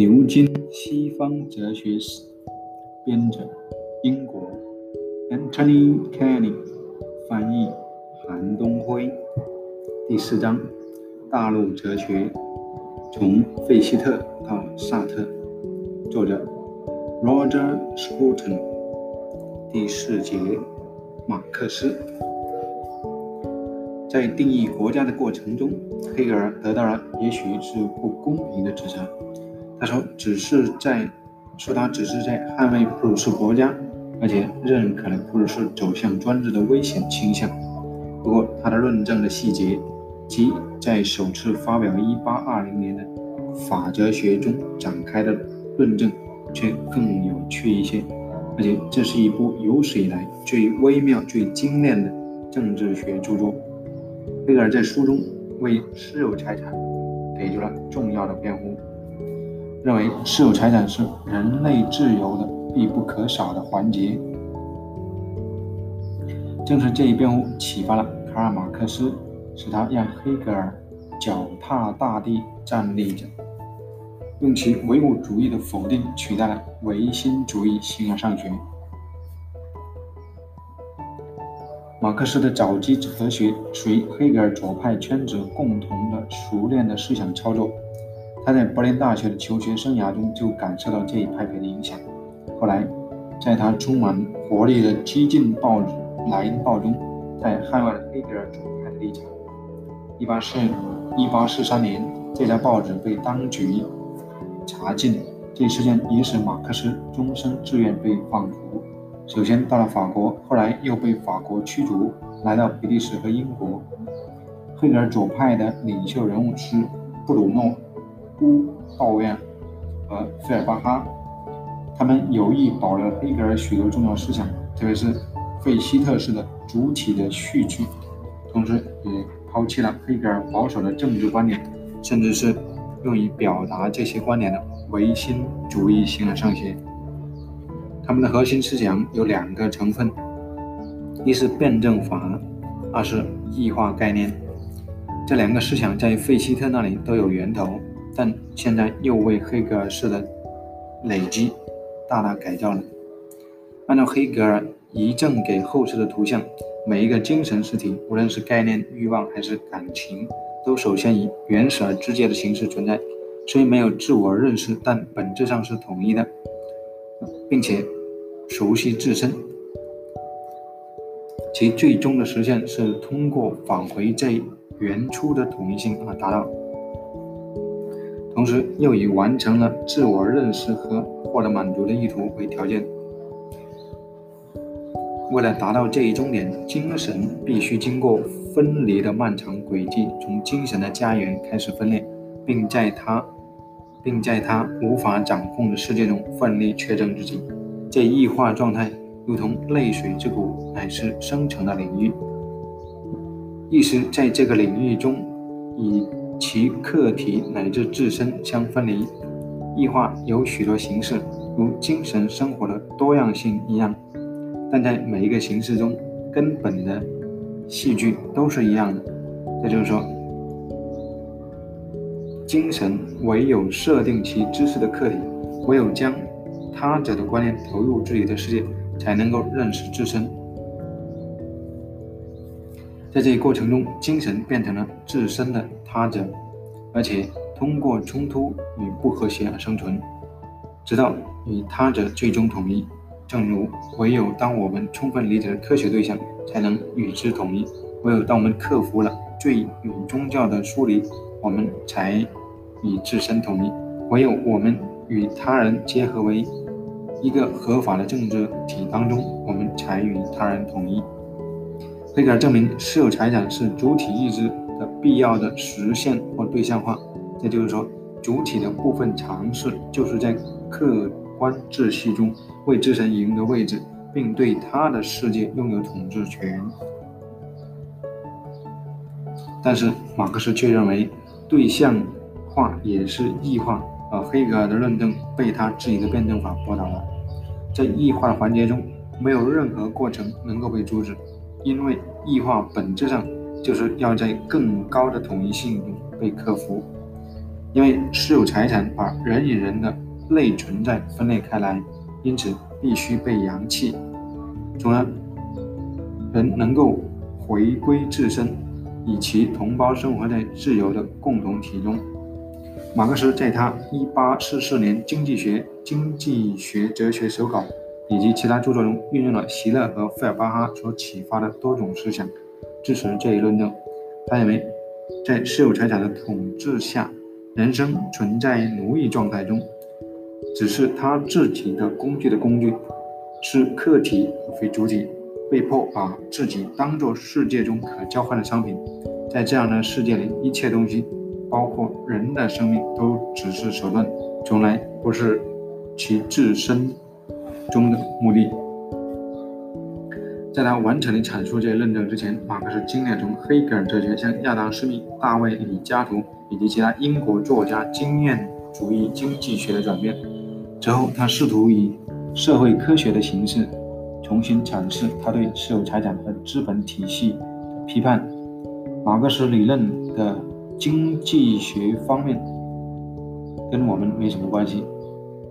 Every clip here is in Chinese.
牛津西方哲学史，编者英国 Anthony Kenny，翻译韩东辉。第四章：大陆哲学，从费希特到萨特。作者 Roger Scruton。第四节：马克思。在定义国家的过程中，黑格尔得到了也许是不公平的指责。他说：“只是在说他只是在捍卫普鲁士国家，而且认可了普鲁士走向专制的危险倾向。不过，他的论证的细节，即在首次发表1820年的法哲学中展开的论证，却更有趣一些。而且，这是一部有史以来最微妙、最精炼的政治学著作。”黑格尔在书中为私有财产给出了重要的辩护，认为私有财产是人类自由的必不可少的环节。正是这一辩护启发了卡尔马克思，使他让黑格尔脚踏大地站立着，用其唯物主义的否定取代了唯心主义形而上学。马克思的早期哲学属于黑格尔左派圈子共同的熟练的思想操作。他在柏林大学的求学生涯中就感受到这一派别的影响。后来，在他充满活力的激进报纸《莱茵报》中，在捍卫黑格尔左派的立场。一八四一八四三年，这家报纸被当局查禁，这一事件也使马克思终生自愿被放逐。首先到了法国，后来又被法国驱逐，来到比利时和英国。黑格尔左派的领袖人物是布鲁诺·乌道院和费尔巴哈，他们有意保留黑格尔许多重要思想，特别是费希特式的主体的序句，同时也抛弃了黑格尔保守的政治观点，甚至是用于表达这些观点的唯心主义形而上学。他们的核心思想有两个成分：一是辩证法，二是异化概念。这两个思想在费希特那里都有源头，但现在又为黑格尔式的累积大大改造了。按照黑格尔遗赠给后世的图像，每一个精神实体，无论是概念、欲望还是感情，都首先以原始而直接的形式存在，虽没有自我认识，但本质上是统一的，并且。熟悉自身，其最终的实现是通过返回这原初的统一性而达到，同时又以完成了自我认识和获得满足的意图为条件。为了达到这一终点，精神必须经过分离的漫长轨迹，从精神的家园开始分裂，并在它，并在它无法掌控的世界中奋力确证自己。这异化状态，如同泪水之谷，乃是生成的领域。意识在这个领域中，以其客体乃至自身相分离。异化有许多形式，如精神生活的多样性一样，但在每一个形式中，根本的戏剧都是一样的。这就是说，精神唯有设定其知识的客体，唯有将。他者的观念投入自己的世界，才能够认识自身。在这一过程中，精神变成了自身的他者，而且通过冲突与不和谐而生存，直到与他者最终统一。正如唯有当我们充分理解了科学对象，才能与之统一；唯有当我们克服了罪与宗教的疏离，我们才与自身统一；唯有我们与他人结合为。一个合法的政治体当中，我们才与他人统一。黑格尔证明，私有财产是主体意志的必要的实现或对象化。也就是说，主体的部分尝试就是在客观秩序中为自身赢得位置，并对他的世界拥有统治权。但是，马克思却认为，对象化也是异化。而黑格尔的论证被他自己的辩证法驳倒了。在异化的环节中，没有任何过程能够被阻止，因为异化本质上就是要在更高的统一性中被克服。因为私有财产把人与人的内存在分裂开来，因此必须被扬弃，从而人能够回归自身，与其同胞生活在自由的共同体中。马克思在他1844年《经济学》《经济学哲学手稿》以及其他著作中，运用了席勒和费尔巴哈所启发的多种思想，支持这一论证。他认为，在私有财产的统治下，人生存在奴役状态中，只是他自己的工具的工具，是客体而非主体，被迫把自己当作世界中可交换的商品。在这样的世界里，一切东西。包括人的生命都只是手段，从来不是其自身中的目的。在他完整的阐述这些论证之前，马克思经历了从黑格尔哲学向亚当·斯密、大卫·李嘉图以及其他英国作家经验主义经济学的转变。之后，他试图以社会科学的形式重新阐释他对私有财产和资本体系批判。马克思理论的。经济学方面跟我们没什么关系。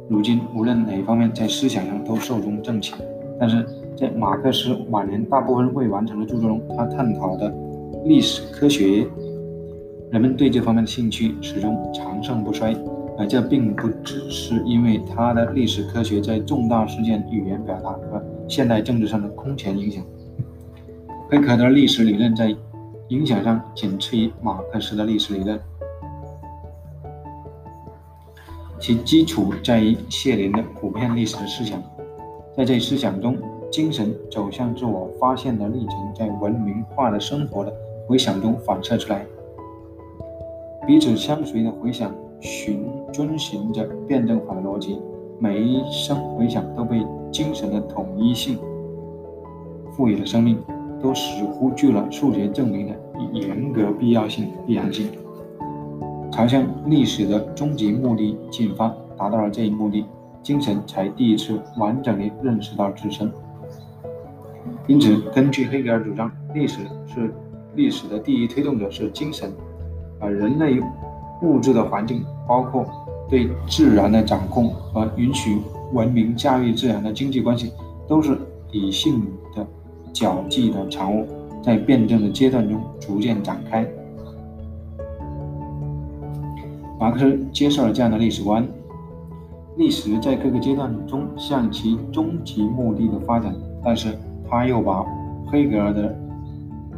如今无论哪一方面在思想上都寿终正寝。但是在马克思晚年大部分未完成的著作中，他探讨的历史科学，人们对这方面的兴趣始终长盛不衰。而这并不只是因为他的历史科学在重大事件语言表达和现代政治上的空前影响。黑格尔的历史理论在。影响上仅次于马克思的历史理论，其基础在于谢林的普遍历史的思想。在这思想中，精神走向自我发现的历程在文明化的生活的回响中反射出来，彼此相随的回响循遵循着辩证法的逻辑，每一声回响都被精神的统一性赋予了生命。都似乎具了数学证明的严格必要性、必然性，朝向历史的终极目的进发，达到了这一目的，精神才第一次完整地认识到自身。因此，根据黑格尔主张，历史是历史的第一推动者是精神，而人类物质的环境，包括对自然的掌控和允许文明驾驭自然的经济关系，都是理性的。脚迹的产物，在辩证的阶段中逐渐展开。马克思接受了这样的历史观：历史在各个阶段中向其终极目的的发展。但是，他又把黑格尔的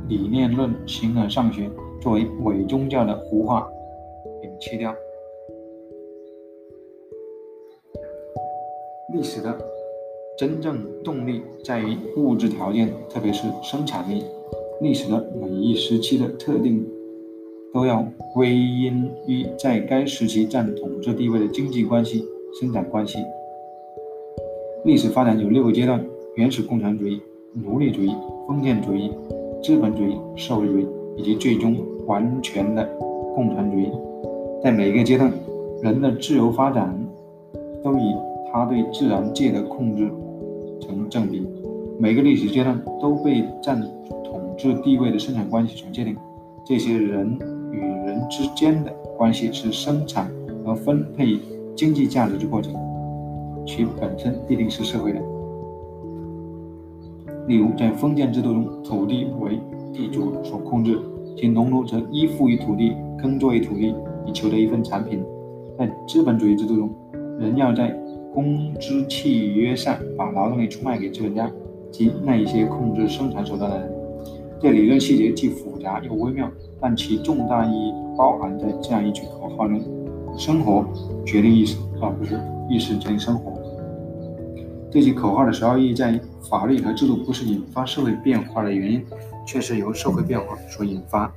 理念论形而上学作为伪宗教的胡话摒弃掉。历史的。真正动力在于物质条件，特别是生产力。历史的每一时期的特定，都要归因于在该时期占统治地位的经济关系、生产关系。历史发展有六个阶段：原始共产主义、奴隶主义、封建主义、资本主义、社会主义，以及最终完全的共产主义。在每一个阶段，人的自由发展都以他对自然界的控制。成正比，每个历史阶段都被占统治地位的生产关系所界定。这些人人之间的关系是生产和分配经济价值的过程，其本身必定是社会的。例如，在封建制度中，土地为地主所控制，其农奴则依附于土地，耕作于土地，以求得一份产品。在资本主义制度中，人要在工资契约上把劳动力出卖给资本家及那一些控制生产手段的人。这理论细节既复杂又微妙，但其重大意义包含在这样一句口号中：“生活决定意识，而不是意识决定生活。”这句口号的首要意义在于，法律和制度不是引发社会变化的原因，却是由社会变化所引发。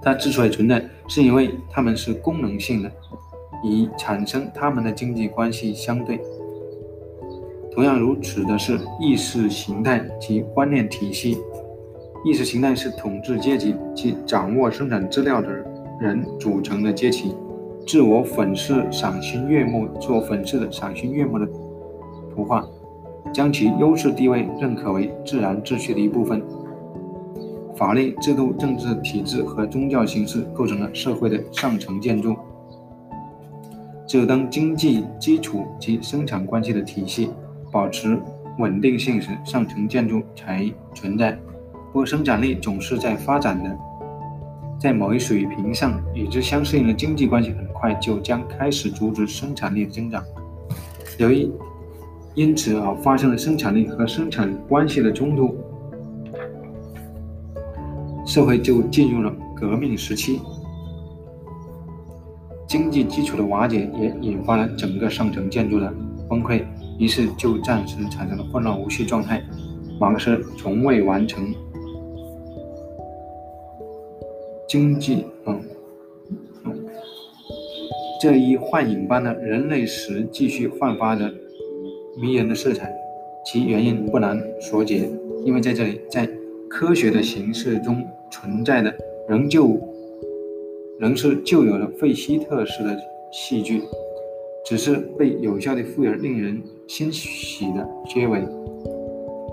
它之所以存在，是因为它们是功能性的。以产生它们的经济关系相对。同样如此的是意识形态及观念体系。意识形态是统治阶级及掌握生产资料的人组成的阶级，自我粉饰、赏心悦目、自我粉饰的赏心悦目的图画，将其优势地位认可为自然秩序的一部分。法律制度、政治体制和宗教形式构成了社会的上层建筑。只有当经济基础及生产关系的体系保持稳定性时，上层建筑才存在。不过，生产力总是在发展的，在某一水平上与之相适应的经济关系很快就将开始阻止生产力的增长。由于因此而发生了生产力和生产关系的冲突。社会就进入了革命时期，经济基础的瓦解也引发了整个上层建筑的崩溃，于是就暂时产生了混乱无序状态。马克思从未完成经济，嗯，这一幻影般的人类史继续焕发着迷人的色彩，其原因不难所解，因为在这里，在。科学的形式中存在的仍旧仍是旧有的费希特式的戏剧，只是被有效的赋予了令人欣喜的结尾。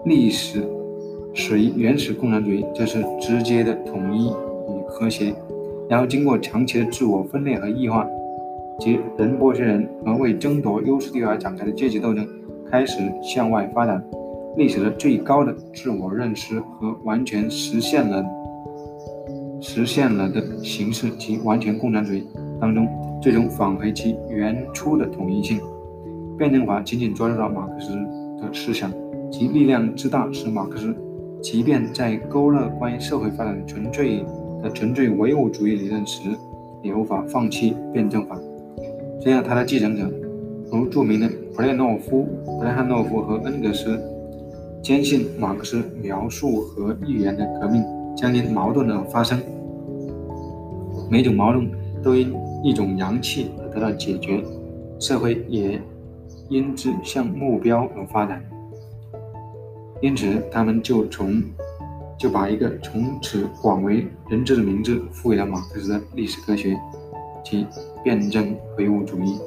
历史始于原始共产主义，这是直接的统一和谐，然后经过长期的自我分裂和异化，及人剥削人和为争夺优势地位而展开的阶级斗争开始向外发展。历史的最高的自我认识和完全实现了实现了的形式及完全共产主义当中，最终返回其原初的统一性。辩证法紧紧抓住了马克思的思想，其力量之大，使马克思即便在勾勒关于社会发展的纯粹的纯粹唯物主义理论时，也无法放弃辩证法。这样，他的继承者，如著名的普列诺夫、普列汉诺夫和恩格斯。坚信马克思描述和预言的革命将因矛盾而发生，每种矛盾都因一种阳气而得到解决，社会也因之向目标而发展。因此，他们就从就把一个从此广为人知的名字赋予了马克思的历史科学，及辩证唯物主义。